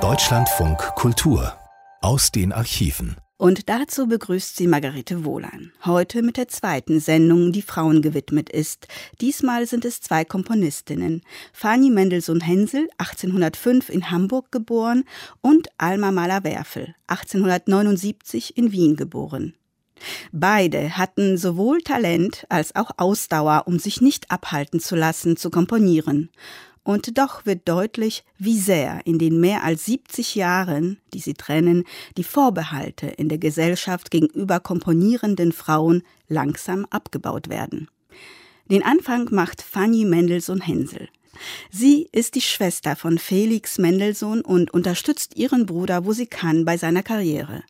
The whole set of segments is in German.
Deutschlandfunk Kultur aus den Archiven. Und dazu begrüßt sie Margarete Wohlan. Heute mit der zweiten Sendung, die Frauen gewidmet ist. Diesmal sind es zwei Komponistinnen. Fanny Mendelssohn-Hensel, 1805 in Hamburg geboren, und Alma Mahler-Werfel, 1879 in Wien geboren. Beide hatten sowohl Talent als auch Ausdauer, um sich nicht abhalten zu lassen, zu komponieren. Und doch wird deutlich, wie sehr in den mehr als 70 Jahren, die sie trennen, die Vorbehalte in der Gesellschaft gegenüber komponierenden Frauen langsam abgebaut werden. Den Anfang macht Fanny Mendelssohn-Hensel. Sie ist die Schwester von Felix Mendelssohn und unterstützt ihren Bruder, wo sie kann, bei seiner Karriere.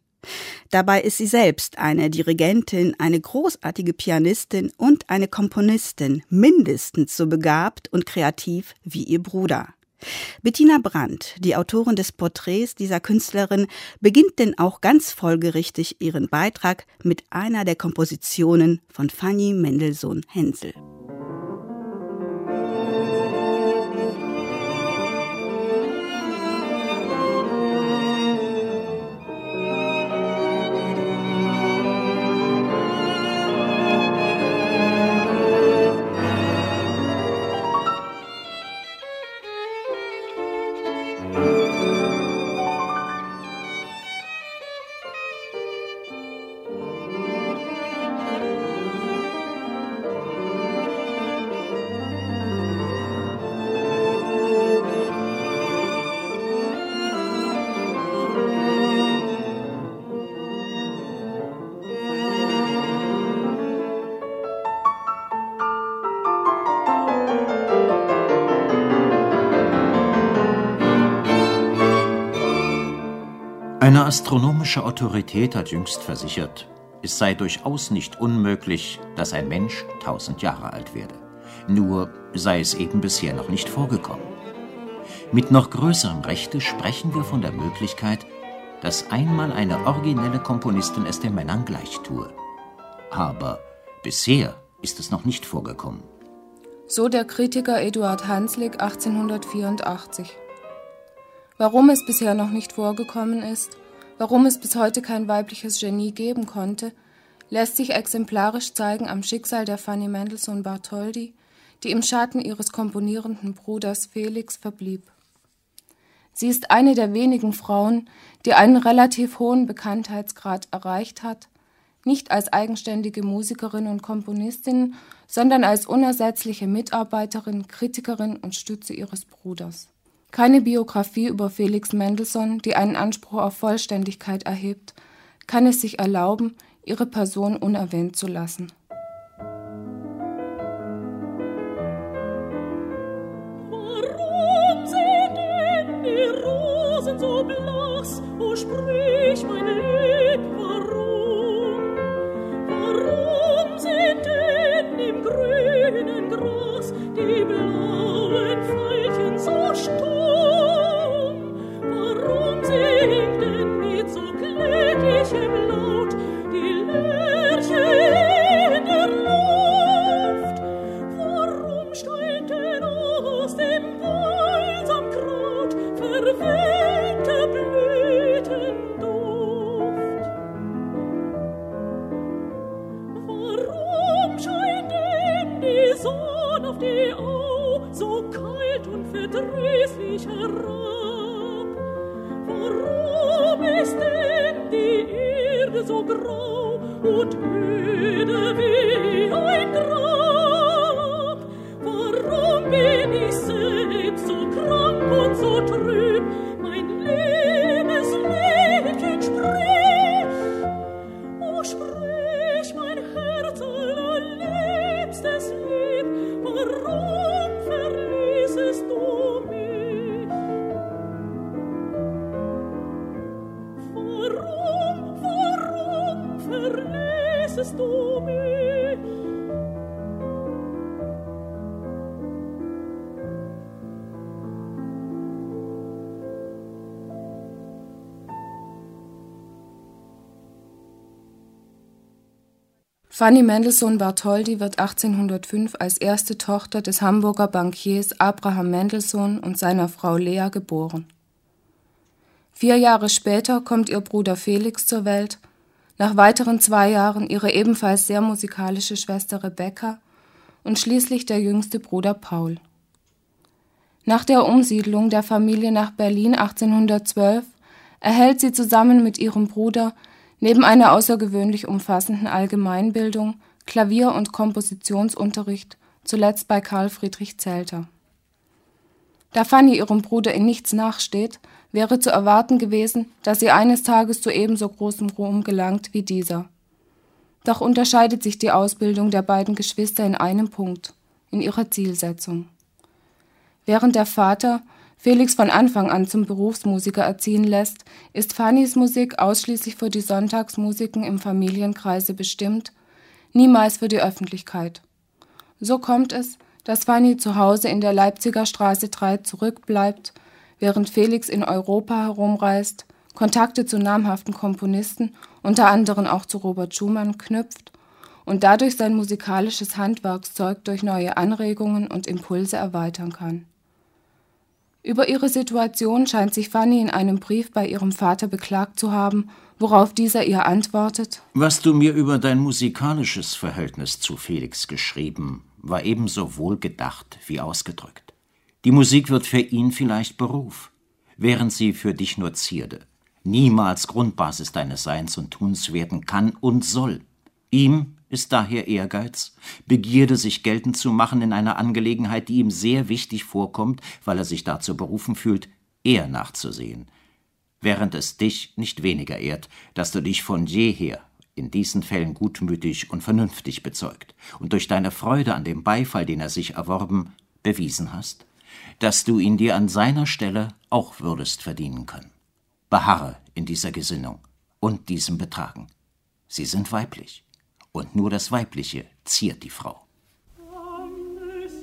Dabei ist sie selbst eine Dirigentin, eine großartige Pianistin und eine Komponistin, mindestens so begabt und kreativ wie ihr Bruder. Bettina Brandt, die Autorin des Porträts dieser Künstlerin, beginnt denn auch ganz folgerichtig ihren Beitrag mit einer der Kompositionen von Fanny Mendelssohn-Hensel. Eine astronomische Autorität hat jüngst versichert, es sei durchaus nicht unmöglich, dass ein Mensch tausend Jahre alt werde. Nur sei es eben bisher noch nicht vorgekommen. Mit noch größerem Rechte sprechen wir von der Möglichkeit, dass einmal eine originelle Komponistin es den Männern gleich tue. Aber bisher ist es noch nicht vorgekommen. So der Kritiker Eduard Hanslick 1884. Warum es bisher noch nicht vorgekommen ist, warum es bis heute kein weibliches Genie geben konnte, lässt sich exemplarisch zeigen am Schicksal der Fanny Mendelssohn Bartholdy, die im Schatten ihres komponierenden Bruders Felix verblieb. Sie ist eine der wenigen Frauen, die einen relativ hohen Bekanntheitsgrad erreicht hat, nicht als eigenständige Musikerin und Komponistin, sondern als unersetzliche Mitarbeiterin, Kritikerin und Stütze ihres Bruders. Keine Biografie über Felix Mendelssohn, die einen Anspruch auf Vollständigkeit erhebt, kann es sich erlauben, ihre Person unerwähnt zu lassen. Fanny Mendelssohn Bartholdy wird 1805 als erste Tochter des Hamburger Bankiers Abraham Mendelssohn und seiner Frau Lea geboren. Vier Jahre später kommt ihr Bruder Felix zur Welt, nach weiteren zwei Jahren ihre ebenfalls sehr musikalische Schwester Rebecca und schließlich der jüngste Bruder Paul. Nach der Umsiedlung der Familie nach Berlin 1812 erhält sie zusammen mit ihrem Bruder neben einer außergewöhnlich umfassenden Allgemeinbildung Klavier- und Kompositionsunterricht, zuletzt bei Karl Friedrich Zelter. Da Fanny ihrem Bruder in nichts nachsteht, wäre zu erwarten gewesen, dass sie eines Tages zu ebenso großem Ruhm gelangt wie dieser. Doch unterscheidet sich die Ausbildung der beiden Geschwister in einem Punkt, in ihrer Zielsetzung. Während der Vater Felix von Anfang an zum Berufsmusiker erziehen lässt, ist Fannys Musik ausschließlich für die Sonntagsmusiken im Familienkreise bestimmt, niemals für die Öffentlichkeit. So kommt es, dass Fanny zu Hause in der Leipziger Straße 3 zurückbleibt, während Felix in Europa herumreist, Kontakte zu namhaften Komponisten, unter anderem auch zu Robert Schumann, knüpft und dadurch sein musikalisches Handwerkszeug durch neue Anregungen und Impulse erweitern kann. Über ihre Situation scheint sich Fanny in einem Brief bei ihrem Vater beklagt zu haben, worauf dieser ihr antwortet Was du mir über dein musikalisches Verhältnis zu Felix geschrieben, war ebenso wohlgedacht wie ausgedrückt. Die Musik wird für ihn vielleicht Beruf, während sie für dich nur Zierde, niemals Grundbasis deines Seins und Tuns werden kann und soll. Ihm ist daher Ehrgeiz, Begierde, sich geltend zu machen in einer Angelegenheit, die ihm sehr wichtig vorkommt, weil er sich dazu berufen fühlt, eher nachzusehen, während es dich nicht weniger ehrt, dass du dich von jeher in diesen Fällen gutmütig und vernünftig bezeugt und durch deine Freude an dem Beifall, den er sich erworben, bewiesen hast, dass du ihn dir an seiner Stelle auch würdest verdienen können. Beharre in dieser Gesinnung und diesem Betragen. Sie sind weiblich und nur das Weibliche ziert die Frau. Alles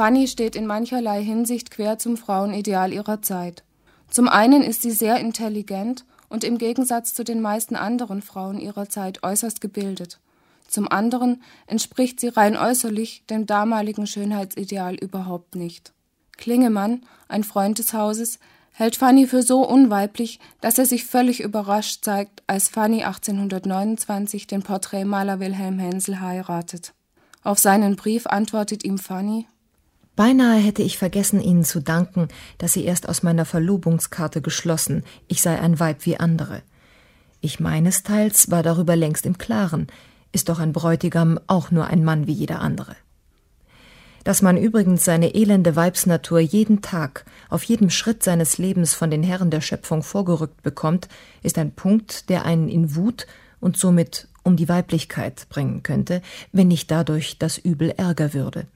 Fanny steht in mancherlei Hinsicht quer zum Frauenideal ihrer Zeit. Zum einen ist sie sehr intelligent und im Gegensatz zu den meisten anderen Frauen ihrer Zeit äußerst gebildet. Zum anderen entspricht sie rein äußerlich dem damaligen Schönheitsideal überhaupt nicht. Klingemann, ein Freund des Hauses, hält Fanny für so unweiblich, dass er sich völlig überrascht zeigt, als Fanny 1829 den Porträtmaler Wilhelm Hensel heiratet. Auf seinen Brief antwortet ihm Fanny Beinahe hätte ich vergessen, Ihnen zu danken, dass Sie erst aus meiner Verlobungskarte geschlossen, ich sei ein Weib wie andere. Ich meinesteils war darüber längst im Klaren, ist doch ein Bräutigam auch nur ein Mann wie jeder andere. Dass man übrigens seine elende Weibsnatur jeden Tag, auf jedem Schritt seines Lebens von den Herren der Schöpfung vorgerückt bekommt, ist ein Punkt, der einen in Wut und somit um die Weiblichkeit bringen könnte, wenn nicht dadurch das Übel ärger würde.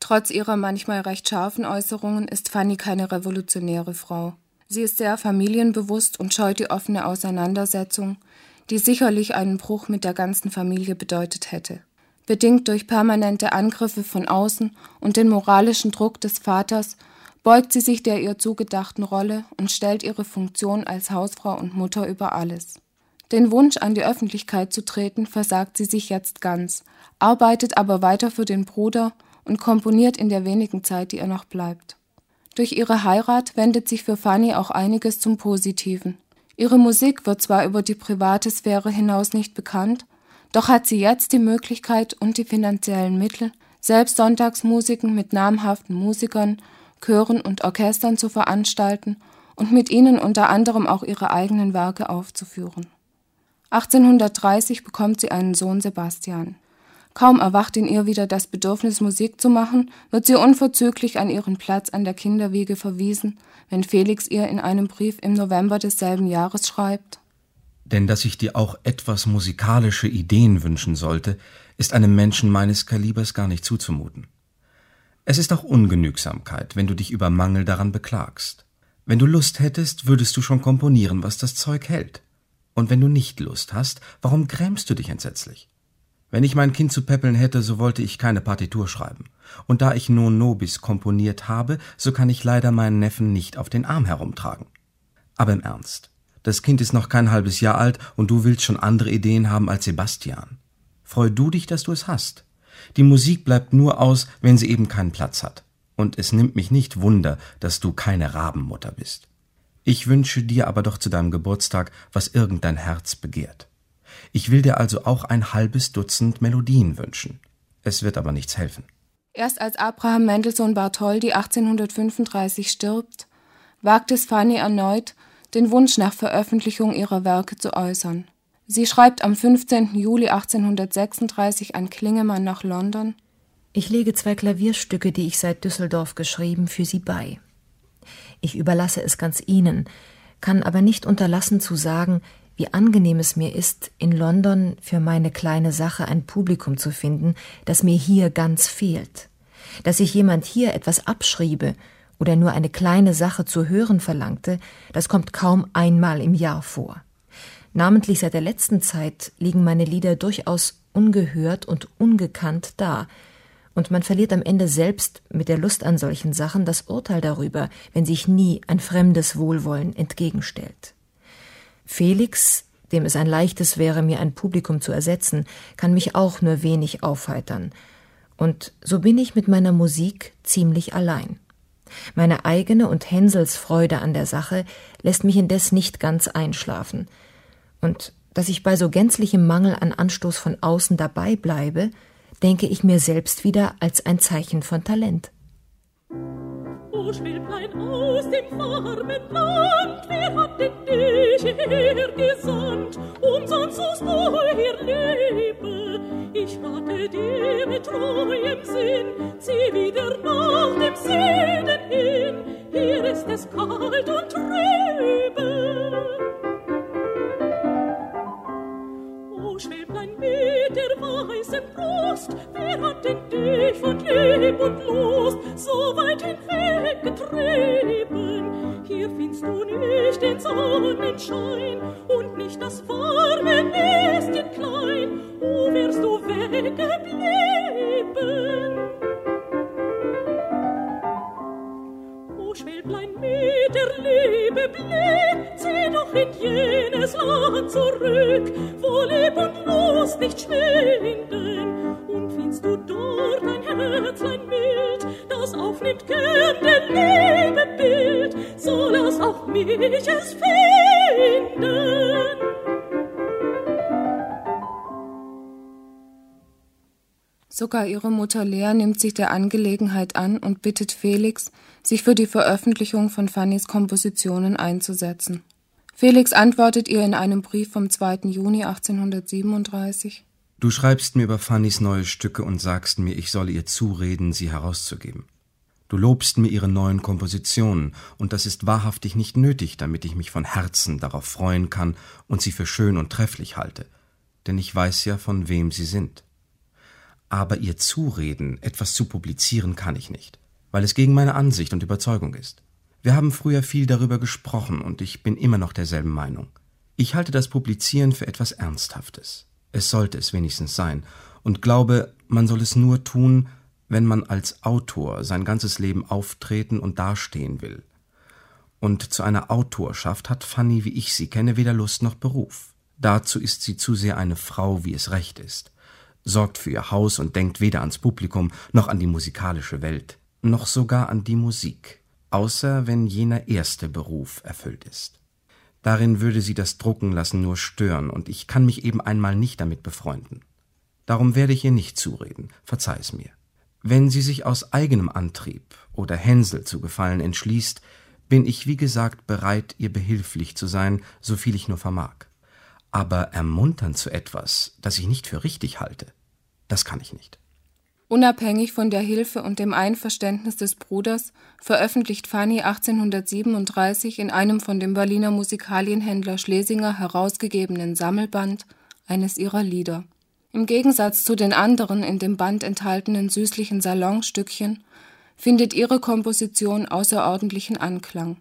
Trotz ihrer manchmal recht scharfen Äußerungen ist Fanny keine revolutionäre Frau. Sie ist sehr familienbewusst und scheut die offene Auseinandersetzung, die sicherlich einen Bruch mit der ganzen Familie bedeutet hätte. Bedingt durch permanente Angriffe von außen und den moralischen Druck des Vaters beugt sie sich der ihr zugedachten Rolle und stellt ihre Funktion als Hausfrau und Mutter über alles. Den Wunsch, an die Öffentlichkeit zu treten, versagt sie sich jetzt ganz, arbeitet aber weiter für den Bruder und komponiert in der wenigen Zeit, die ihr noch bleibt. Durch ihre Heirat wendet sich für Fanny auch einiges zum Positiven. Ihre Musik wird zwar über die private Sphäre hinaus nicht bekannt, doch hat sie jetzt die Möglichkeit und die finanziellen Mittel, selbst Sonntagsmusiken mit namhaften Musikern, Chören und Orchestern zu veranstalten und mit ihnen unter anderem auch ihre eigenen Werke aufzuführen. 1830 bekommt sie einen Sohn Sebastian. Kaum erwacht in ihr wieder das Bedürfnis, Musik zu machen, wird sie unverzüglich an ihren Platz an der Kinderwiege verwiesen, wenn Felix ihr in einem Brief im November desselben Jahres schreibt Denn dass ich dir auch etwas musikalische Ideen wünschen sollte, ist einem Menschen meines Kalibers gar nicht zuzumuten. Es ist auch Ungenügsamkeit, wenn du dich über Mangel daran beklagst. Wenn du Lust hättest, würdest du schon komponieren, was das Zeug hält. Und wenn du nicht Lust hast, warum grämst du dich entsetzlich? Wenn ich mein Kind zu peppeln hätte, so wollte ich keine Partitur schreiben. Und da ich non nobis komponiert habe, so kann ich leider meinen Neffen nicht auf den Arm herumtragen. Aber im Ernst. Das Kind ist noch kein halbes Jahr alt und du willst schon andere Ideen haben als Sebastian. Freu du dich, dass du es hast. Die Musik bleibt nur aus, wenn sie eben keinen Platz hat. Und es nimmt mich nicht Wunder, dass du keine Rabenmutter bist. Ich wünsche dir aber doch zu deinem Geburtstag, was irgend dein Herz begehrt. Ich will dir also auch ein halbes Dutzend Melodien wünschen. Es wird aber nichts helfen. Erst als Abraham Mendelssohn Bartholdy 1835 stirbt, wagt es Fanny erneut, den Wunsch nach Veröffentlichung ihrer Werke zu äußern. Sie schreibt am 15. Juli 1836 an Klingemann nach London Ich lege zwei Klavierstücke, die ich seit Düsseldorf geschrieben, für Sie bei. Ich überlasse es ganz Ihnen, kann aber nicht unterlassen zu sagen, wie angenehm es mir ist, in London für meine kleine Sache ein Publikum zu finden, das mir hier ganz fehlt. Dass sich jemand hier etwas abschriebe oder nur eine kleine Sache zu hören verlangte, das kommt kaum einmal im Jahr vor. Namentlich seit der letzten Zeit liegen meine Lieder durchaus ungehört und ungekannt da, und man verliert am Ende selbst mit der Lust an solchen Sachen das Urteil darüber, wenn sich nie ein fremdes Wohlwollen entgegenstellt. Felix, dem es ein leichtes wäre, mir ein Publikum zu ersetzen, kann mich auch nur wenig aufheitern. Und so bin ich mit meiner Musik ziemlich allein. Meine eigene und Hänsels Freude an der Sache lässt mich indes nicht ganz einschlafen. Und dass ich bei so gänzlichem Mangel an Anstoß von außen dabei bleibe, denke ich mir selbst wieder als ein Zeichen von Talent. O Schwäblein aus dem warmen Land, wer hat denn dich hierher gesandt? Umsonst sollst du hier leben. Ich rate dir mit treuem Sinn, zieh wieder nach dem Süden hin. Hier ist es kalt und trübe. Schwäblein mit der weißen Brust, wer hat denn dich von Leb und Lust so weit hinweggetrieben? Hier findest du nicht den Sonnenschein und nicht das warme Nestchen klein. Wo wärst du weggeblieben? o mit der Liebe blüht, zieh doch in jenes Land zurück, wo Leb und Lust nicht schwinden. Und findst du dort ein Herzlein mild, das aufnimmt gern der Liebe Bild, so lass auch mich es finden. Sogar ihre Mutter Lea nimmt sich der Angelegenheit an und bittet Felix, sich für die Veröffentlichung von Fannys Kompositionen einzusetzen. Felix antwortet ihr in einem Brief vom 2. Juni 1837 Du schreibst mir über Fannys neue Stücke und sagst mir, ich solle ihr zureden, sie herauszugeben. Du lobst mir ihre neuen Kompositionen, und das ist wahrhaftig nicht nötig, damit ich mich von Herzen darauf freuen kann und sie für schön und trefflich halte, denn ich weiß ja, von wem sie sind aber ihr zureden, etwas zu publizieren kann ich nicht, weil es gegen meine Ansicht und Überzeugung ist. Wir haben früher viel darüber gesprochen und ich bin immer noch derselben Meinung. Ich halte das Publizieren für etwas Ernsthaftes. Es sollte es wenigstens sein und glaube, man soll es nur tun, wenn man als Autor sein ganzes Leben auftreten und dastehen will. Und zu einer Autorschaft hat Fanny, wie ich sie kenne, weder Lust noch Beruf. Dazu ist sie zu sehr eine Frau, wie es recht ist sorgt für ihr Haus und denkt weder ans Publikum noch an die musikalische Welt, noch sogar an die Musik, außer wenn jener erste Beruf erfüllt ist. Darin würde sie das Druckenlassen nur stören, und ich kann mich eben einmal nicht damit befreunden. Darum werde ich ihr nicht zureden, verzeih es mir. Wenn sie sich aus eigenem Antrieb oder Hänsel zu gefallen entschließt, bin ich wie gesagt bereit, ihr behilflich zu sein, so viel ich nur vermag. Aber ermuntern zu etwas, das ich nicht für richtig halte, das kann ich nicht. Unabhängig von der Hilfe und dem Einverständnis des Bruders veröffentlicht Fanny 1837 in einem von dem Berliner Musikalienhändler Schlesinger herausgegebenen Sammelband eines ihrer Lieder. Im Gegensatz zu den anderen in dem Band enthaltenen süßlichen Salonstückchen findet ihre Komposition außerordentlichen Anklang.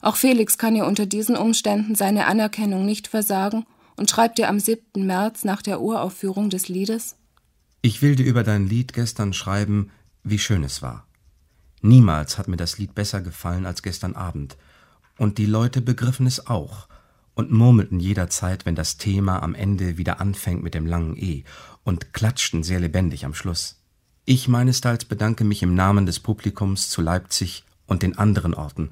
Auch Felix kann ihr unter diesen Umständen seine Anerkennung nicht versagen und schreibt ihr am 7. März nach der Uraufführung des Liedes Ich will dir über dein Lied gestern schreiben, wie schön es war. Niemals hat mir das Lied besser gefallen als gestern Abend, und die Leute begriffen es auch und murmelten jederzeit, wenn das Thema am Ende wieder anfängt mit dem langen E und klatschten sehr lebendig am Schluss. Ich meinesteils bedanke mich im Namen des Publikums zu Leipzig und den anderen Orten,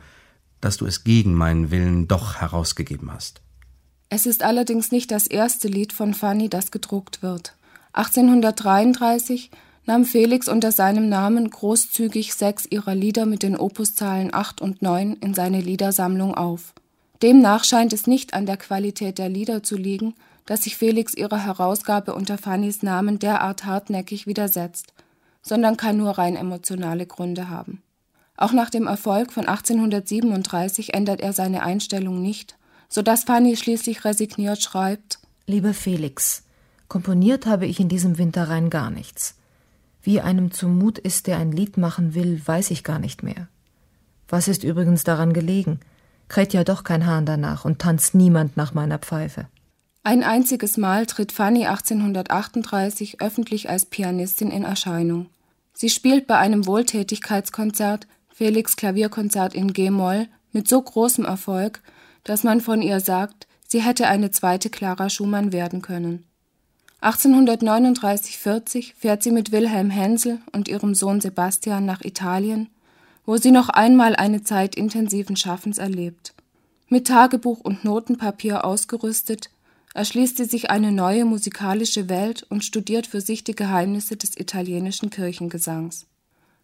dass du es gegen meinen Willen doch herausgegeben hast. Es ist allerdings nicht das erste Lied von Fanny, das gedruckt wird. 1833 nahm Felix unter seinem Namen großzügig sechs ihrer Lieder mit den Opuszahlen 8 und 9 in seine Liedersammlung auf. Demnach scheint es nicht an der Qualität der Lieder zu liegen, dass sich Felix ihrer Herausgabe unter Fannys Namen derart hartnäckig widersetzt, sondern kann nur rein emotionale Gründe haben. Auch nach dem Erfolg von 1837 ändert er seine Einstellung nicht so dass Fanny schließlich resigniert schreibt Lieber Felix, komponiert habe ich in diesem Winter rein gar nichts. Wie einem zumut ist, der ein Lied machen will, weiß ich gar nicht mehr. Was ist übrigens daran gelegen? Kräht ja doch kein Hahn danach und tanzt niemand nach meiner Pfeife. Ein einziges Mal tritt Fanny 1838 öffentlich als Pianistin in Erscheinung. Sie spielt bei einem Wohltätigkeitskonzert, Felix Klavierkonzert in G-Moll, mit so großem Erfolg, dass man von ihr sagt, sie hätte eine zweite Clara Schumann werden können. 1839-40 fährt sie mit Wilhelm Hensel und ihrem Sohn Sebastian nach Italien, wo sie noch einmal eine Zeit intensiven Schaffens erlebt. Mit Tagebuch und Notenpapier ausgerüstet, erschließt sie sich eine neue musikalische Welt und studiert für sich die Geheimnisse des italienischen Kirchengesangs.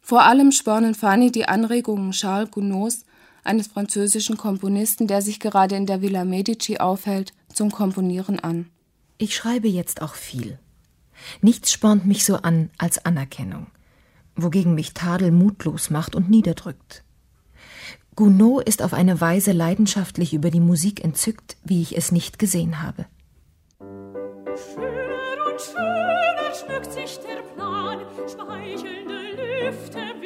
Vor allem spornen Fanny die Anregungen Charles Gounods eines französischen Komponisten, der sich gerade in der Villa Medici aufhält, zum Komponieren an. Ich schreibe jetzt auch viel. Nichts spornt mich so an als Anerkennung, wogegen mich Tadel mutlos macht und niederdrückt. Gounod ist auf eine Weise leidenschaftlich über die Musik entzückt, wie ich es nicht gesehen habe. Schöner und schöner schmückt sich der Plan, schmeichelnde Lüfte mich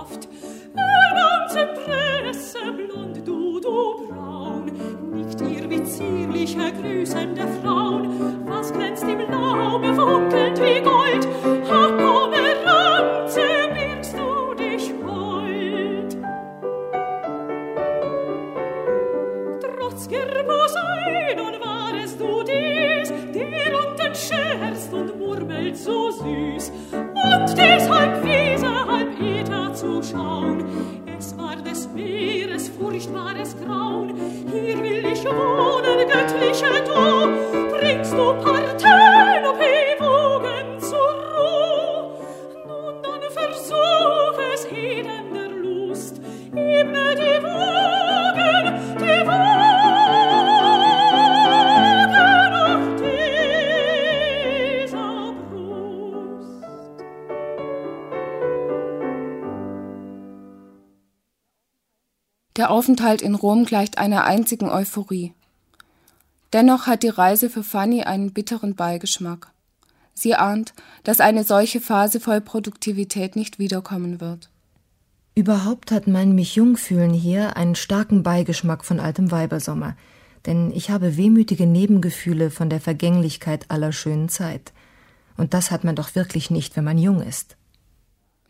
Aufenthalt in Rom gleicht einer einzigen Euphorie. Dennoch hat die Reise für Fanny einen bitteren Beigeschmack. Sie ahnt, dass eine solche Phase voll Produktivität nicht wiederkommen wird. Überhaupt hat mein mich jung fühlen hier einen starken Beigeschmack von altem Weibersommer, denn ich habe wehmütige Nebengefühle von der Vergänglichkeit aller schönen Zeit. Und das hat man doch wirklich nicht, wenn man jung ist.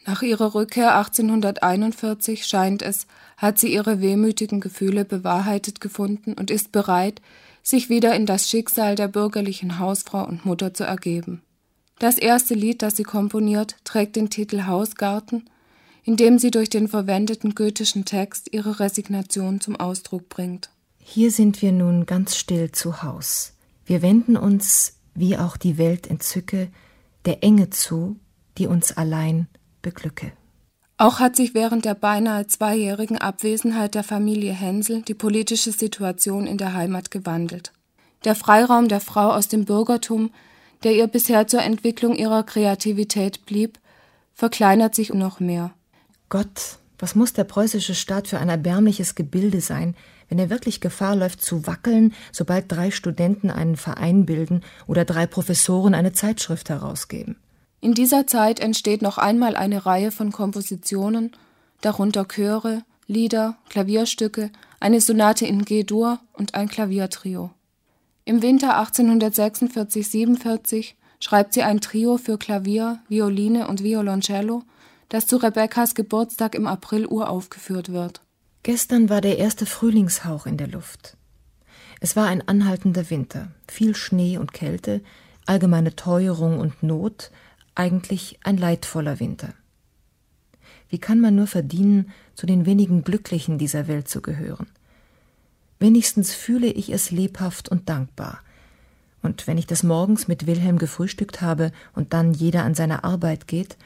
Nach ihrer Rückkehr 1841 scheint es, hat sie ihre wehmütigen Gefühle bewahrheitet gefunden und ist bereit, sich wieder in das Schicksal der bürgerlichen Hausfrau und Mutter zu ergeben. Das erste Lied, das sie komponiert, trägt den Titel Hausgarten, in dem sie durch den verwendeten goethischen Text ihre Resignation zum Ausdruck bringt. Hier sind wir nun ganz still zu Haus. Wir wenden uns, wie auch die Welt entzücke, der Enge zu, die uns allein beglücke. Auch hat sich während der beinahe zweijährigen Abwesenheit der Familie Hänsel die politische Situation in der Heimat gewandelt. Der Freiraum der Frau aus dem Bürgertum, der ihr bisher zur Entwicklung ihrer Kreativität blieb, verkleinert sich noch mehr. Gott, was muss der preußische Staat für ein erbärmliches Gebilde sein, wenn er wirklich Gefahr läuft zu wackeln, sobald drei Studenten einen Verein bilden oder drei Professoren eine Zeitschrift herausgeben. In dieser Zeit entsteht noch einmal eine Reihe von Kompositionen, darunter Chöre, Lieder, Klavierstücke, eine Sonate in G-Dur und ein Klaviertrio. Im Winter 1846-47 schreibt sie ein Trio für Klavier, Violine und Violoncello, das zu Rebekkas Geburtstag im April uraufgeführt wird. Gestern war der erste Frühlingshauch in der Luft. Es war ein anhaltender Winter, viel Schnee und Kälte, allgemeine Teuerung und Not, eigentlich ein leidvoller Winter. Wie kann man nur verdienen, zu den wenigen Glücklichen dieser Welt zu gehören? Wenigstens fühle ich es lebhaft und dankbar. Und wenn ich des Morgens mit Wilhelm gefrühstückt habe und dann jeder an seine Arbeit geht,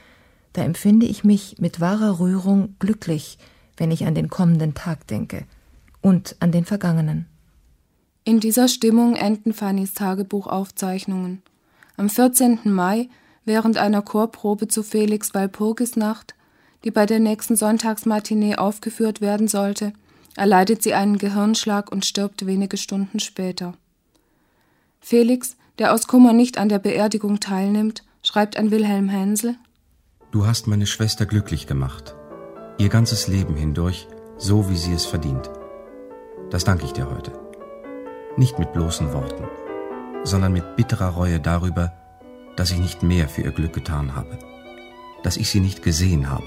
da empfinde ich mich mit wahrer Rührung glücklich, wenn ich an den kommenden Tag denke und an den vergangenen. In dieser Stimmung enden Fannys Tagebuchaufzeichnungen. Am 14. Mai, während einer Chorprobe zu Felix Walpurgisnacht, die bei der nächsten Sonntagsmatinee aufgeführt werden sollte, erleidet sie einen Gehirnschlag und stirbt wenige Stunden später. Felix, der aus Kummer nicht an der Beerdigung teilnimmt, schreibt an Wilhelm Hänsel Du hast meine Schwester glücklich gemacht. Ihr ganzes Leben hindurch, so wie sie es verdient. Das danke ich dir heute. Nicht mit bloßen Worten, sondern mit bitterer Reue darüber, dass ich nicht mehr für ihr Glück getan habe, dass ich sie nicht gesehen habe,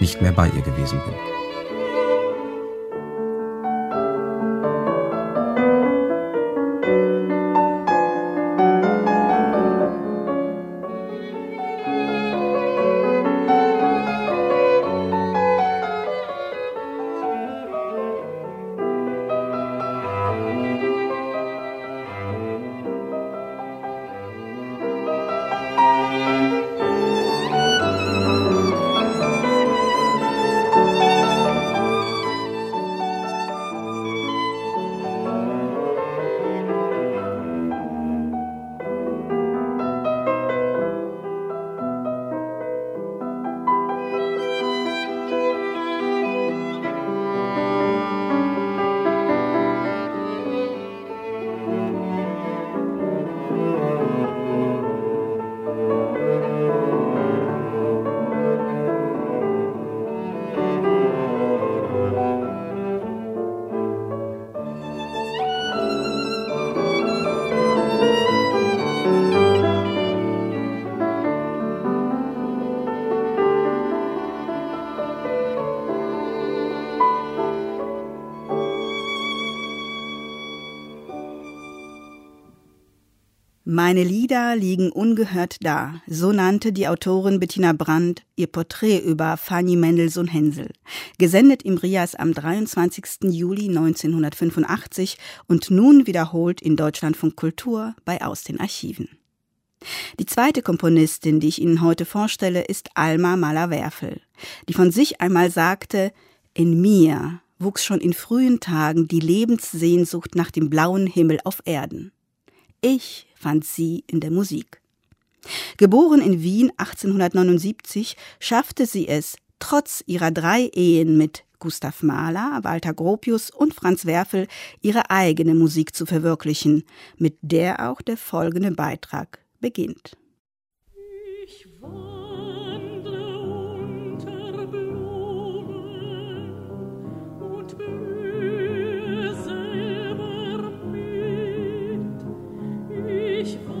nicht mehr bei ihr gewesen bin. Meine Lieder liegen ungehört da, so nannte die Autorin Bettina Brandt ihr Porträt über Fanny Mendelssohn Hensel, gesendet im Rias am 23. Juli 1985 und nun wiederholt in Deutschlandfunk Kultur bei Aus den Archiven. Die zweite Komponistin, die ich Ihnen heute vorstelle, ist Alma Mahler-Werfel, die von sich einmal sagte, in mir wuchs schon in frühen Tagen die Lebenssehnsucht nach dem blauen Himmel auf Erden. Ich fand sie in der Musik. Geboren in Wien 1879, schaffte sie es, trotz ihrer drei Ehen mit Gustav Mahler, Walter Gropius und Franz Werfel, ihre eigene Musik zu verwirklichen, mit der auch der folgende Beitrag beginnt. Ich wandle Ich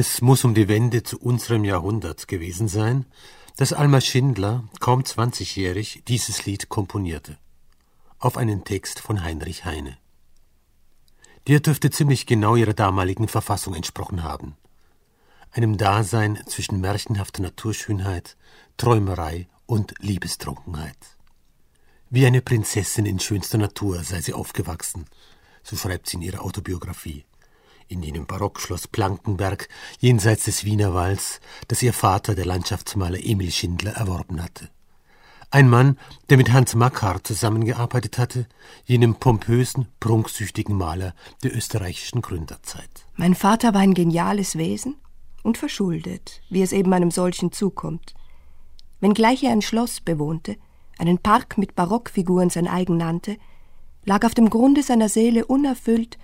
Es muss um die Wende zu unserem Jahrhundert gewesen sein, dass Alma Schindler, kaum 20-jährig, dieses Lied komponierte. Auf einen Text von Heinrich Heine. Der dürfte ziemlich genau ihrer damaligen Verfassung entsprochen haben. Einem Dasein zwischen märchenhafter Naturschönheit, Träumerei und Liebestrunkenheit. Wie eine Prinzessin in schönster Natur sei sie aufgewachsen, so schreibt sie in ihrer Autobiografie in jenem Barockschloss Blankenberg jenseits des Wienerwalds, das ihr Vater, der Landschaftsmaler Emil Schindler, erworben hatte. Ein Mann, der mit Hans Makar zusammengearbeitet hatte, jenem pompösen, prunksüchtigen Maler der österreichischen Gründerzeit. Mein Vater war ein geniales Wesen und verschuldet, wie es eben einem solchen zukommt. Wenngleich er ein Schloss bewohnte, einen Park mit Barockfiguren sein eigen nannte, lag auf dem Grunde seiner Seele unerfüllt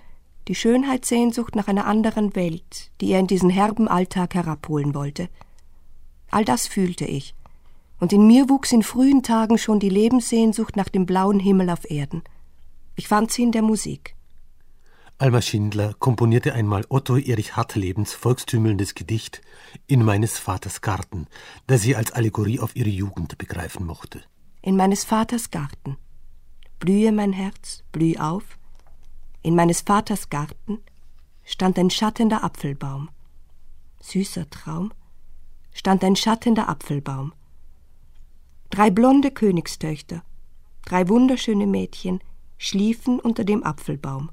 die Schönheitssehnsucht nach einer anderen Welt, die er in diesen herben Alltag herabholen wollte. All das fühlte ich, und in mir wuchs in frühen Tagen schon die Lebenssehnsucht nach dem blauen Himmel auf Erden. Ich fand sie in der Musik. Alma Schindler komponierte einmal Otto Erich Hartlebens volkstümelndes Gedicht In meines Vaters Garten, das sie als Allegorie auf ihre Jugend begreifen mochte. In meines Vaters Garten. Blühe, mein Herz, blüh auf. In meines Vaters Garten stand ein schattender Apfelbaum. Süßer Traum stand ein schattender Apfelbaum. Drei blonde Königstöchter, drei wunderschöne Mädchen schliefen unter dem Apfelbaum.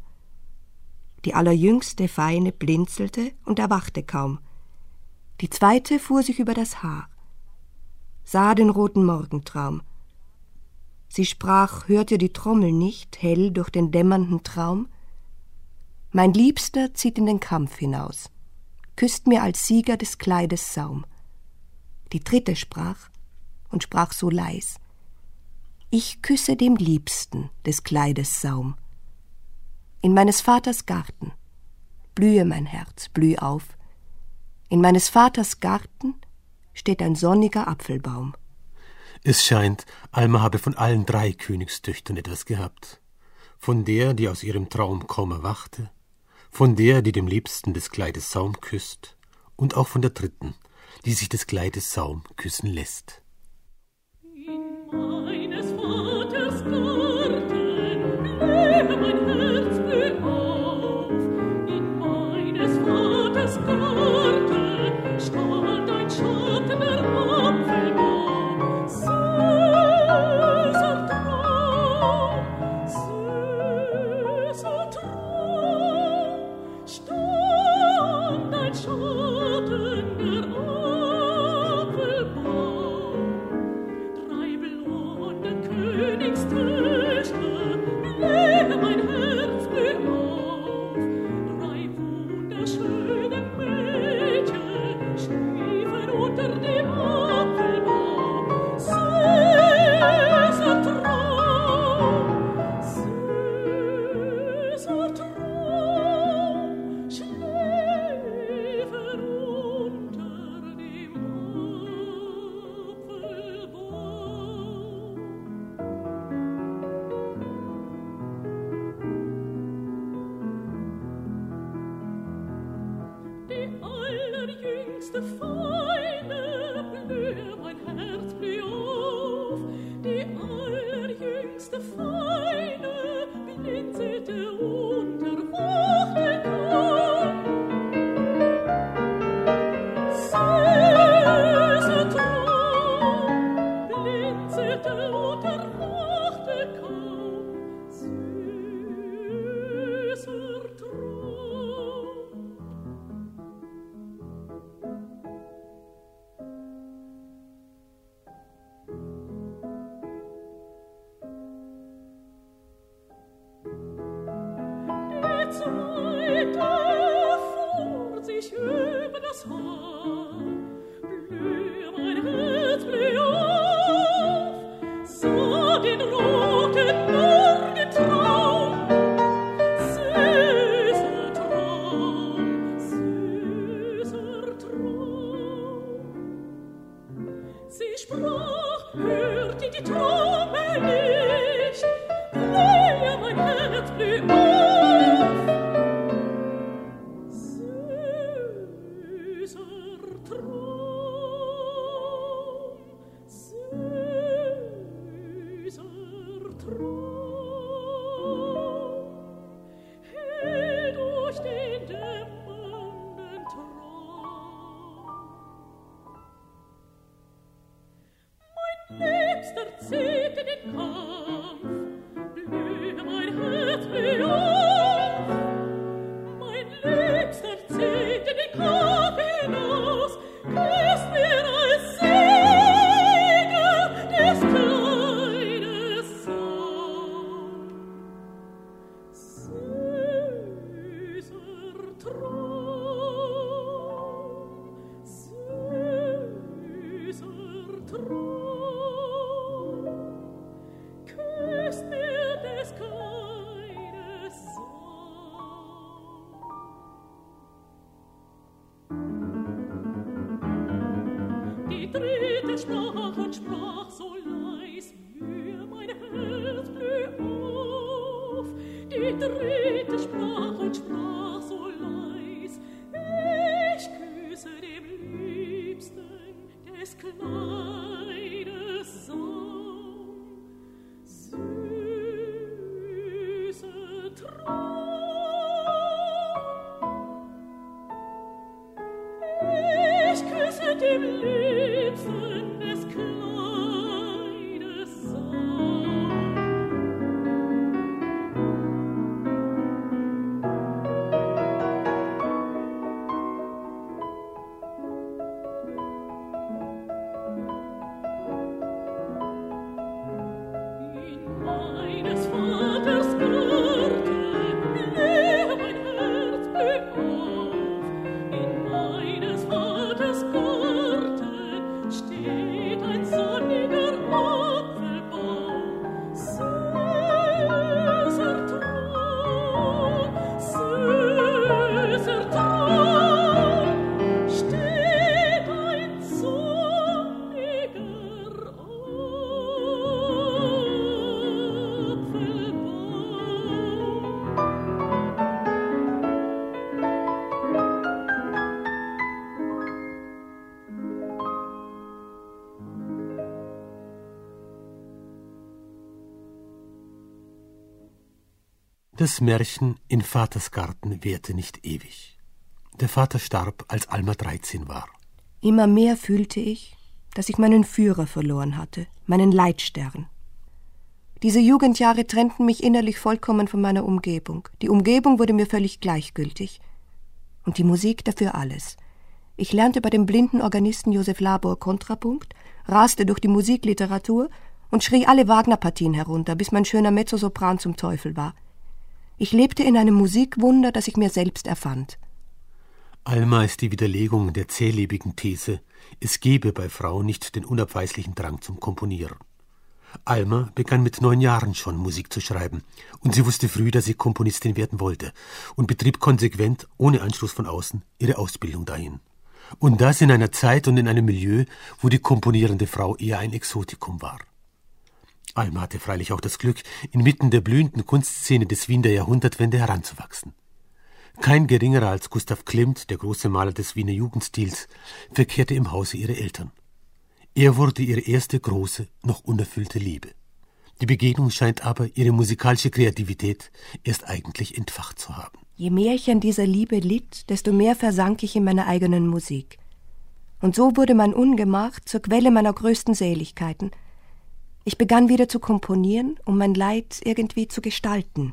Die allerjüngste Feine blinzelte und erwachte kaum. Die zweite fuhr sich über das Haar, sah den roten Morgentraum. Sie sprach, hört ihr die Trommel nicht, hell durch den dämmernden Traum? Mein Liebster zieht in den Kampf hinaus, küsst mir als Sieger des Kleides Saum. Die dritte sprach und sprach so leis: Ich küsse dem Liebsten des Kleides Saum. In meines Vaters Garten blühe mein Herz, blüh auf. In meines Vaters Garten steht ein sonniger Apfelbaum. Es scheint, Alma habe von allen drei Königstöchtern etwas gehabt. Von der, die aus ihrem Traum kaum erwachte, von der, die dem Liebsten des Kleides Saum küsst, und auch von der dritten, die sich des Kleides Saum küssen lässt. In meines Vaters Garten mein Herz Weiter fuhr sich über das Haar. hoc hoc Märchen in Vaters Garten währte nicht ewig. Der Vater starb, als Alma 13 war. Immer mehr fühlte ich, dass ich meinen Führer verloren hatte, meinen Leitstern. Diese Jugendjahre trennten mich innerlich vollkommen von meiner Umgebung. Die Umgebung wurde mir völlig gleichgültig. Und die Musik dafür alles. Ich lernte bei dem blinden Organisten Josef Labor Kontrapunkt, raste durch die Musikliteratur und schrie alle Wagner-Partien herunter, bis mein schöner Mezzosopran zum Teufel war. Ich lebte in einem Musikwunder, das ich mir selbst erfand. Alma ist die Widerlegung der zählebigen These, es gebe bei Frauen nicht den unabweislichen Drang zum Komponieren. Alma begann mit neun Jahren schon Musik zu schreiben, und sie wusste früh, dass sie Komponistin werden wollte, und betrieb konsequent, ohne Anschluss von außen, ihre Ausbildung dahin. Und das in einer Zeit und in einem Milieu, wo die komponierende Frau eher ein Exotikum war. Alma hatte freilich auch das Glück, inmitten der blühenden Kunstszene des Wien der Jahrhundertwende heranzuwachsen. Kein geringerer als Gustav Klimt, der große Maler des Wiener Jugendstils, verkehrte im Hause ihrer Eltern. Er wurde ihre erste große, noch unerfüllte Liebe. Die Begegnung scheint aber ihre musikalische Kreativität erst eigentlich entfacht zu haben. Je mehr ich an dieser Liebe litt, desto mehr versank ich in meiner eigenen Musik. Und so wurde mein Ungemach zur Quelle meiner größten Seligkeiten. Ich begann wieder zu komponieren, um mein Leid irgendwie zu gestalten.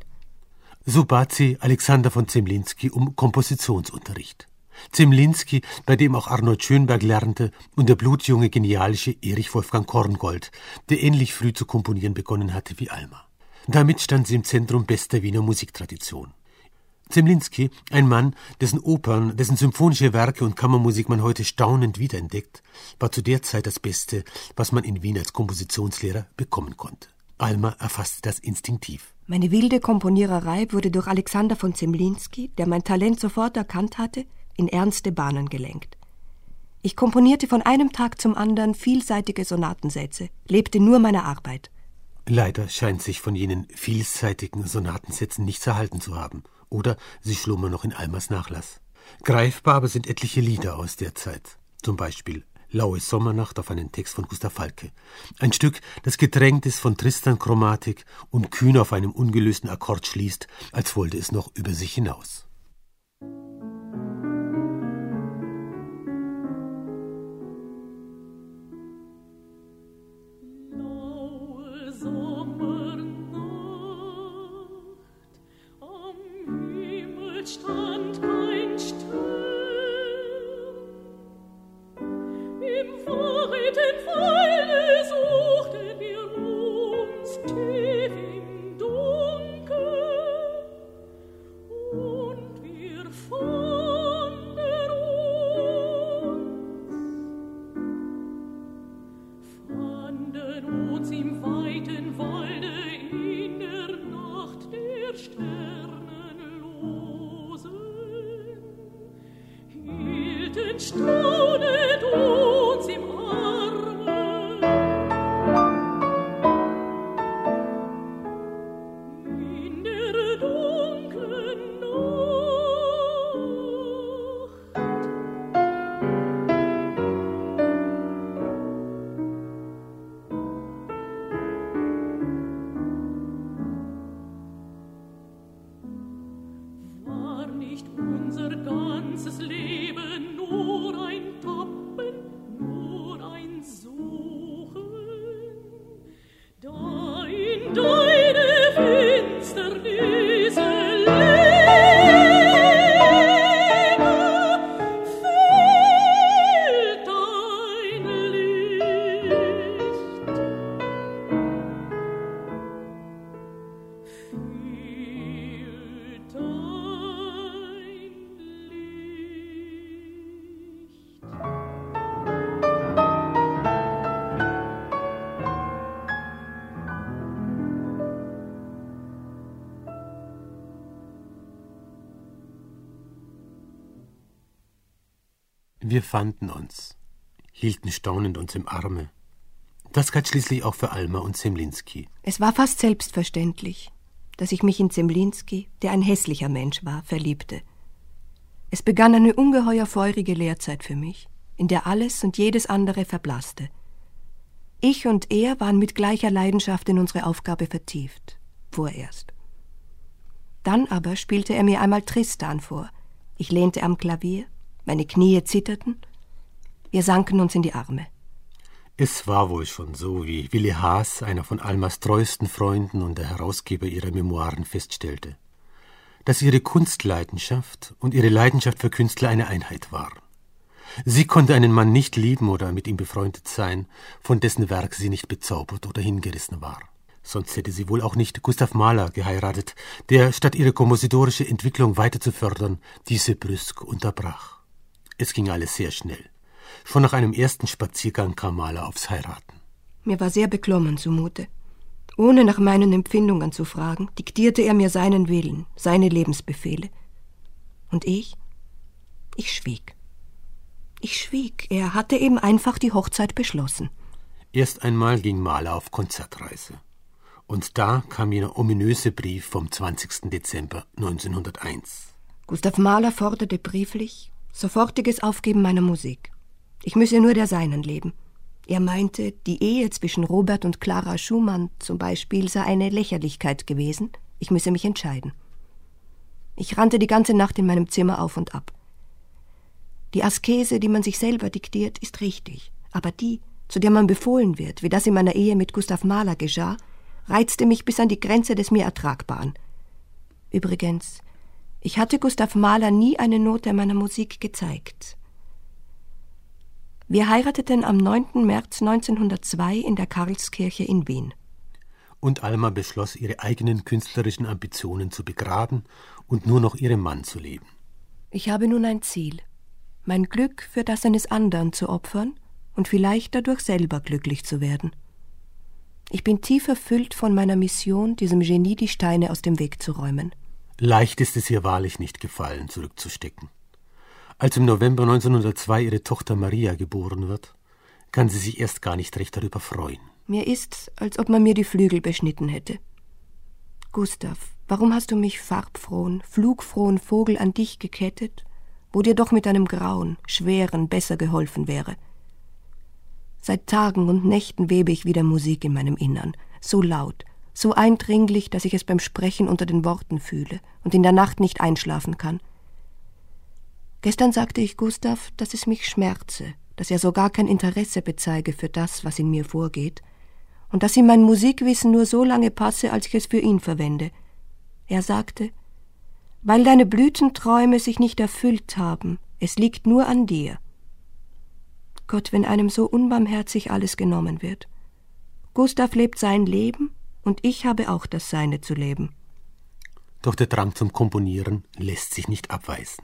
So bat sie Alexander von Zemlinski um Kompositionsunterricht. Zemlinski, bei dem auch Arnold Schönberg lernte, und der blutjunge, genialische Erich Wolfgang Korngold, der ähnlich früh zu komponieren begonnen hatte wie Alma. Damit stand sie im Zentrum bester Wiener Musiktradition. Zemlinski, ein Mann, dessen Opern, dessen symphonische Werke und Kammermusik man heute staunend wiederentdeckt, war zu der Zeit das Beste, was man in Wien als Kompositionslehrer bekommen konnte. Alma erfasste das instinktiv. Meine wilde Komponiererei wurde durch Alexander von Zemlinski, der mein Talent sofort erkannt hatte, in ernste Bahnen gelenkt. Ich komponierte von einem Tag zum anderen vielseitige Sonatensätze, lebte nur meiner Arbeit. Leider scheint sich von jenen vielseitigen Sonatensätzen nichts erhalten zu haben oder sie schlummern noch in Almas Nachlass. Greifbar aber sind etliche Lieder aus der Zeit. Zum Beispiel Laue Sommernacht auf einen Text von Gustav Falke. Ein Stück, das gedrängt ist von Tristan-Chromatik und kühn auf einem ungelösten Akkord schließt, als wollte es noch über sich hinaus. Wir fanden uns, hielten staunend uns im Arme. Das galt schließlich auch für Alma und Zemlinski. Es war fast selbstverständlich, dass ich mich in Zemlinski, der ein hässlicher Mensch war, verliebte. Es begann eine ungeheuer feurige Lehrzeit für mich, in der alles und jedes andere verblasste. Ich und er waren mit gleicher Leidenschaft in unsere Aufgabe vertieft, vorerst. Dann aber spielte er mir einmal Tristan vor. Ich lehnte am Klavier, meine Knie zitterten. Wir sanken uns in die Arme. Es war wohl schon so, wie Willi Haas, einer von Almas treuesten Freunden und der Herausgeber ihrer Memoiren, feststellte, dass ihre Kunstleidenschaft und ihre Leidenschaft für Künstler eine Einheit waren. Sie konnte einen Mann nicht lieben oder mit ihm befreundet sein, von dessen Werk sie nicht bezaubert oder hingerissen war. Sonst hätte sie wohl auch nicht Gustav Mahler geheiratet, der, statt ihre kompositorische Entwicklung weiter zu fördern, diese brüsk unterbrach. Es ging alles sehr schnell. Schon nach einem ersten Spaziergang kam Maler aufs Heiraten. Mir war sehr beklommen zumute. Ohne nach meinen Empfindungen zu fragen, diktierte er mir seinen Willen, seine Lebensbefehle. Und ich? Ich schwieg. Ich schwieg. Er hatte eben einfach die Hochzeit beschlossen. Erst einmal ging Maler auf Konzertreise. Und da kam jener ominöse Brief vom 20. Dezember 1901. Gustav Mahler forderte brieflich sofortiges Aufgeben meiner Musik. Ich müsse nur der Seinen leben. Er meinte, die Ehe zwischen Robert und Clara Schumann zum Beispiel sei eine Lächerlichkeit gewesen. Ich müsse mich entscheiden. Ich rannte die ganze Nacht in meinem Zimmer auf und ab. Die Askese, die man sich selber diktiert, ist richtig, aber die, zu der man befohlen wird, wie das in meiner Ehe mit Gustav Mahler geschah, reizte mich bis an die Grenze des mir Ertragbaren. Übrigens, ich hatte Gustav Mahler nie eine Note meiner Musik gezeigt. Wir heirateten am 9. März 1902 in der Karlskirche in Wien. Und Alma beschloss, ihre eigenen künstlerischen Ambitionen zu begraben und nur noch ihrem Mann zu leben. Ich habe nun ein Ziel, mein Glück für das eines anderen zu opfern und vielleicht dadurch selber glücklich zu werden. Ich bin tief erfüllt von meiner Mission, diesem Genie die Steine aus dem Weg zu räumen. Leicht ist es ihr wahrlich nicht gefallen, zurückzustecken. Als im November 1902 ihre Tochter Maria geboren wird, kann sie sich erst gar nicht recht darüber freuen. Mir ist, als ob man mir die Flügel beschnitten hätte. Gustav, warum hast du mich farbfrohen, flugfrohen Vogel an dich gekettet, wo dir doch mit einem grauen, schweren besser geholfen wäre? Seit Tagen und Nächten webe ich wieder Musik in meinem Innern, so laut, so eindringlich, dass ich es beim Sprechen unter den Worten fühle und in der Nacht nicht einschlafen kann. Gestern sagte ich Gustav, dass es mich schmerze, dass er so gar kein Interesse bezeige für das, was in mir vorgeht, und dass ihm mein Musikwissen nur so lange passe, als ich es für ihn verwende. Er sagte, weil deine Blütenträume sich nicht erfüllt haben, es liegt nur an dir. Gott, wenn einem so unbarmherzig alles genommen wird. Gustav lebt sein Leben und ich habe auch das seine zu leben. Doch der Drang zum Komponieren lässt sich nicht abweisen.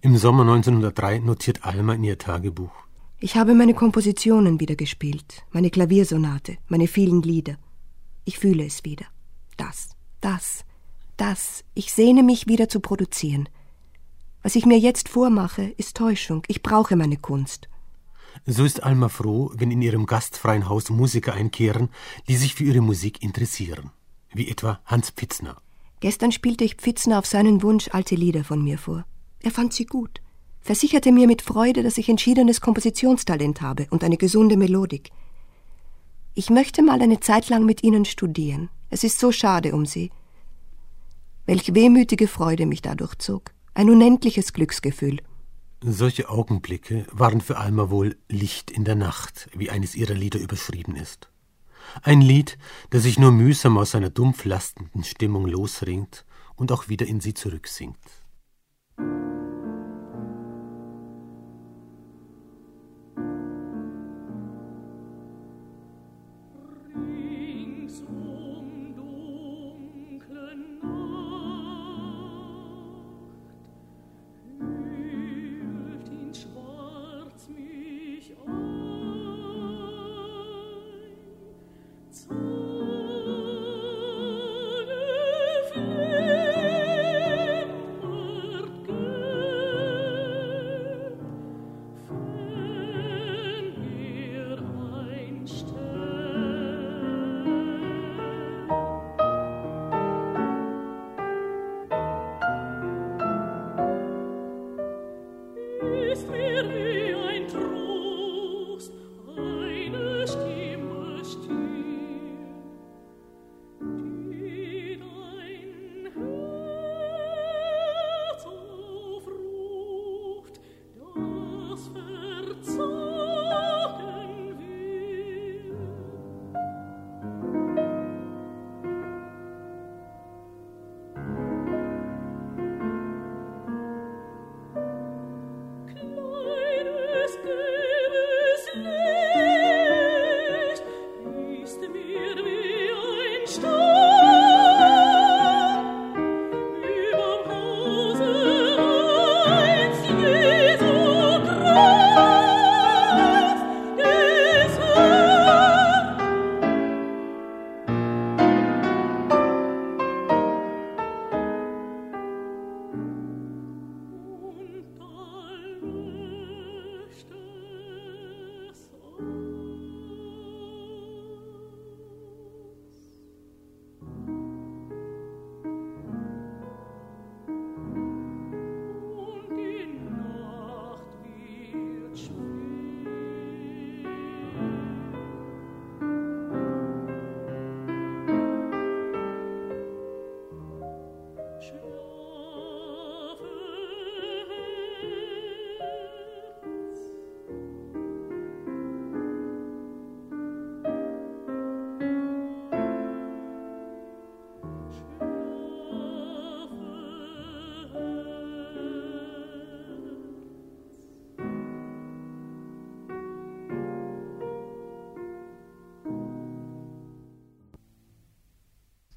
Im Sommer 1903 notiert Alma in ihr Tagebuch. Ich habe meine Kompositionen wieder gespielt, meine Klaviersonate, meine vielen Lieder. Ich fühle es wieder. Das, das, das. Ich sehne mich wieder zu produzieren. Was ich mir jetzt vormache, ist Täuschung. Ich brauche meine Kunst. So ist Alma froh, wenn in ihrem gastfreien Haus Musiker einkehren, die sich für ihre Musik interessieren, wie etwa Hans Pfitzner. Gestern spielte ich Pfitzner auf seinen Wunsch alte Lieder von mir vor. Er fand sie gut, versicherte mir mit Freude, dass ich entschiedenes Kompositionstalent habe und eine gesunde Melodik. Ich möchte mal eine Zeit lang mit Ihnen studieren. Es ist so schade um Sie. Welch wehmütige Freude mich dadurch zog. Ein unendliches Glücksgefühl. Solche Augenblicke waren für Alma wohl Licht in der Nacht, wie eines ihrer Lieder überschrieben ist. Ein Lied, das sich nur mühsam aus seiner dumpf lastenden Stimmung losringt und auch wieder in sie zurücksinkt.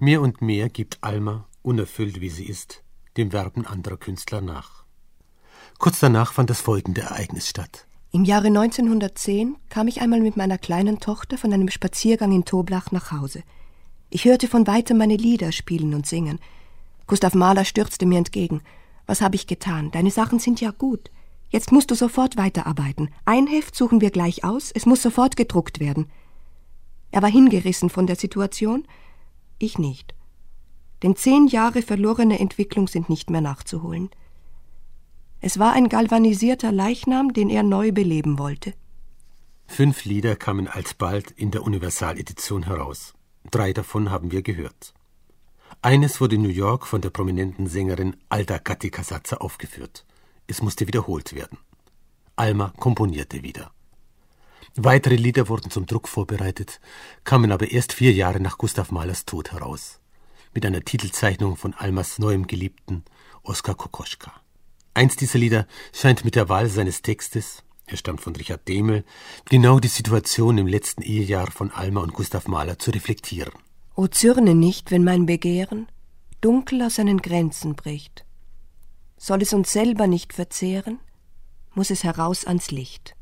Mehr und mehr gibt Alma, unerfüllt wie sie ist, dem Werben anderer Künstler nach. Kurz danach fand das folgende Ereignis statt. Im Jahre 1910 kam ich einmal mit meiner kleinen Tochter von einem Spaziergang in Toblach nach Hause. Ich hörte von weitem meine Lieder spielen und singen. Gustav Mahler stürzte mir entgegen. Was habe ich getan? Deine Sachen sind ja gut. Jetzt musst du sofort weiterarbeiten. Ein Heft suchen wir gleich aus, es muss sofort gedruckt werden. Er war hingerissen von der Situation, ich nicht. Denn zehn Jahre verlorene Entwicklung sind nicht mehr nachzuholen. Es war ein galvanisierter Leichnam, den er neu beleben wollte. Fünf Lieder kamen alsbald in der Universaledition heraus. Drei davon haben wir gehört. Eines wurde in New York von der prominenten Sängerin Alda Katikasatze aufgeführt. Es musste wiederholt werden. Alma komponierte wieder. Weitere Lieder wurden zum Druck vorbereitet, kamen aber erst vier Jahre nach Gustav Mahlers Tod heraus. Mit einer Titelzeichnung von Almas neuem Geliebten, Oskar Kokoschka. Eins dieser Lieder scheint mit der Wahl seines Textes, er stammt von Richard Demel, genau die Situation im letzten Ehejahr von Alma und Gustav Mahler zu reflektieren. O zürne nicht, wenn mein Begehren dunkel aus seinen Grenzen bricht. Soll es uns selber nicht verzehren, muss es heraus ans Licht.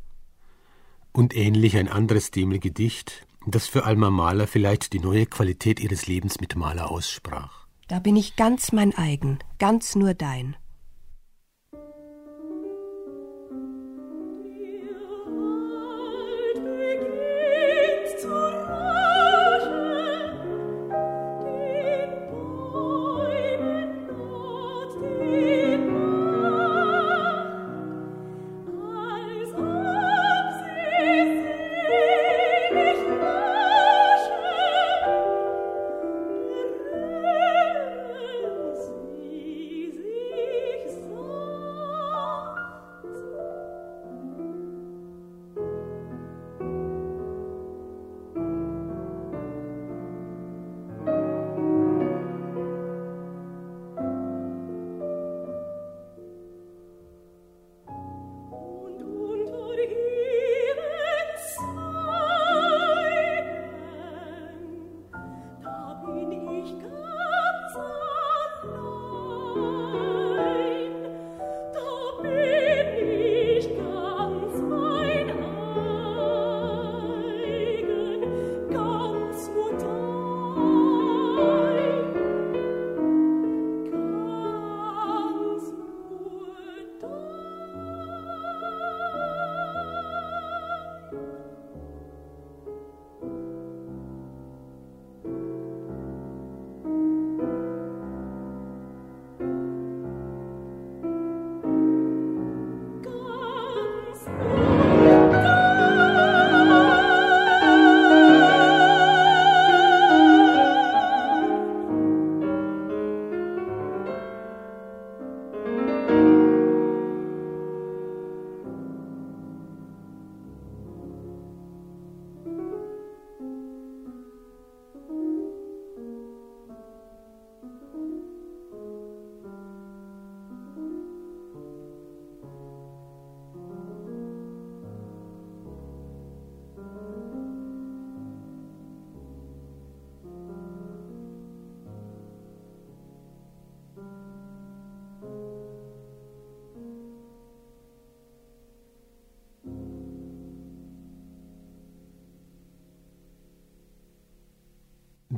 Und ähnlich ein anderes Demel-Gedicht, das für Alma Mahler vielleicht die neue Qualität ihres Lebens mit Mahler aussprach. Da bin ich ganz mein eigen, ganz nur dein.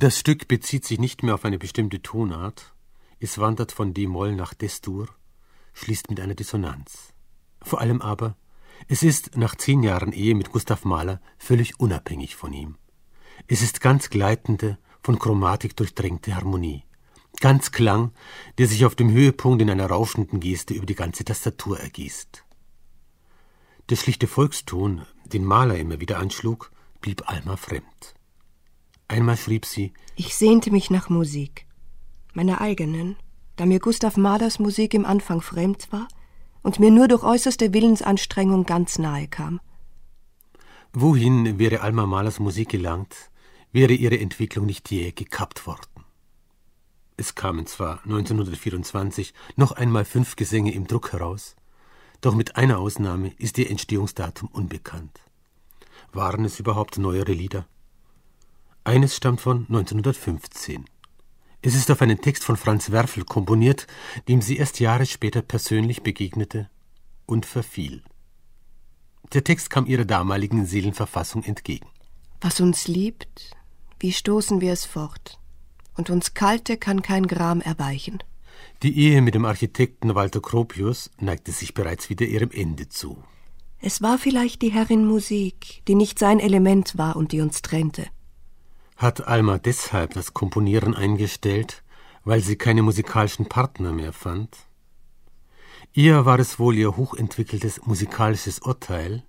Das Stück bezieht sich nicht mehr auf eine bestimmte Tonart, es wandert von D-Moll nach Des-Dur, schließt mit einer Dissonanz. Vor allem aber, es ist nach zehn Jahren Ehe mit Gustav Mahler völlig unabhängig von ihm. Es ist ganz gleitende, von Chromatik durchdrängte Harmonie. Ganz Klang, der sich auf dem Höhepunkt in einer rauschenden Geste über die ganze Tastatur ergießt. Der schlichte Volkston, den Mahler immer wieder anschlug, blieb Alma fremd. Einmal schrieb sie Ich sehnte mich nach Musik, meiner eigenen, da mir Gustav Mahlers Musik im Anfang fremd war und mir nur durch äußerste Willensanstrengung ganz nahe kam. Wohin wäre Alma Mahlers Musik gelangt, wäre ihre Entwicklung nicht jäh gekappt worden. Es kamen zwar 1924 noch einmal fünf Gesänge im Druck heraus, doch mit einer Ausnahme ist ihr Entstehungsdatum unbekannt. Waren es überhaupt neuere Lieder? Eines stammt von 1915. Es ist auf einen Text von Franz Werfel komponiert, dem sie erst Jahre später persönlich begegnete und verfiel. Der Text kam ihrer damaligen Seelenverfassung entgegen. Was uns liebt, wie stoßen wir es fort? Und uns Kalte kann kein Gram erweichen. Die Ehe mit dem Architekten Walter Kropius neigte sich bereits wieder ihrem Ende zu. Es war vielleicht die Herrin Musik, die nicht sein Element war und die uns trennte. Hat Alma deshalb das Komponieren eingestellt, weil sie keine musikalischen Partner mehr fand? Ihr war es wohl ihr hochentwickeltes musikalisches Urteil,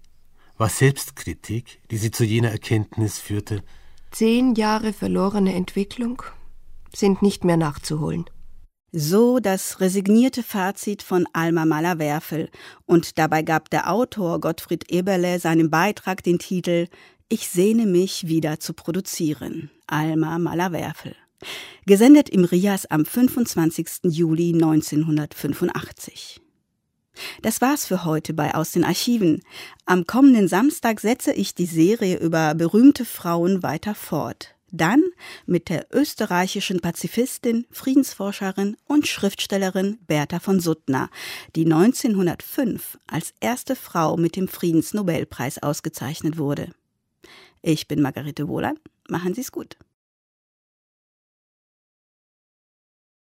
war Selbstkritik, die sie zu jener Erkenntnis führte. Zehn Jahre verlorene Entwicklung sind nicht mehr nachzuholen. So das resignierte Fazit von Alma Mahler-Werfel. Und dabei gab der Autor Gottfried Eberle seinem Beitrag den Titel Ich sehne mich wieder zu produzieren. Alma Mahler-Werfel. Gesendet im Rias am 25. Juli 1985. Das war's für heute bei Aus den Archiven. Am kommenden Samstag setze ich die Serie über berühmte Frauen weiter fort. Dann mit der österreichischen Pazifistin, Friedensforscherin und Schriftstellerin Bertha von Suttner, die 1905 als erste Frau mit dem Friedensnobelpreis ausgezeichnet wurde. Ich bin Margarete Wohlan. Machen Sie's gut.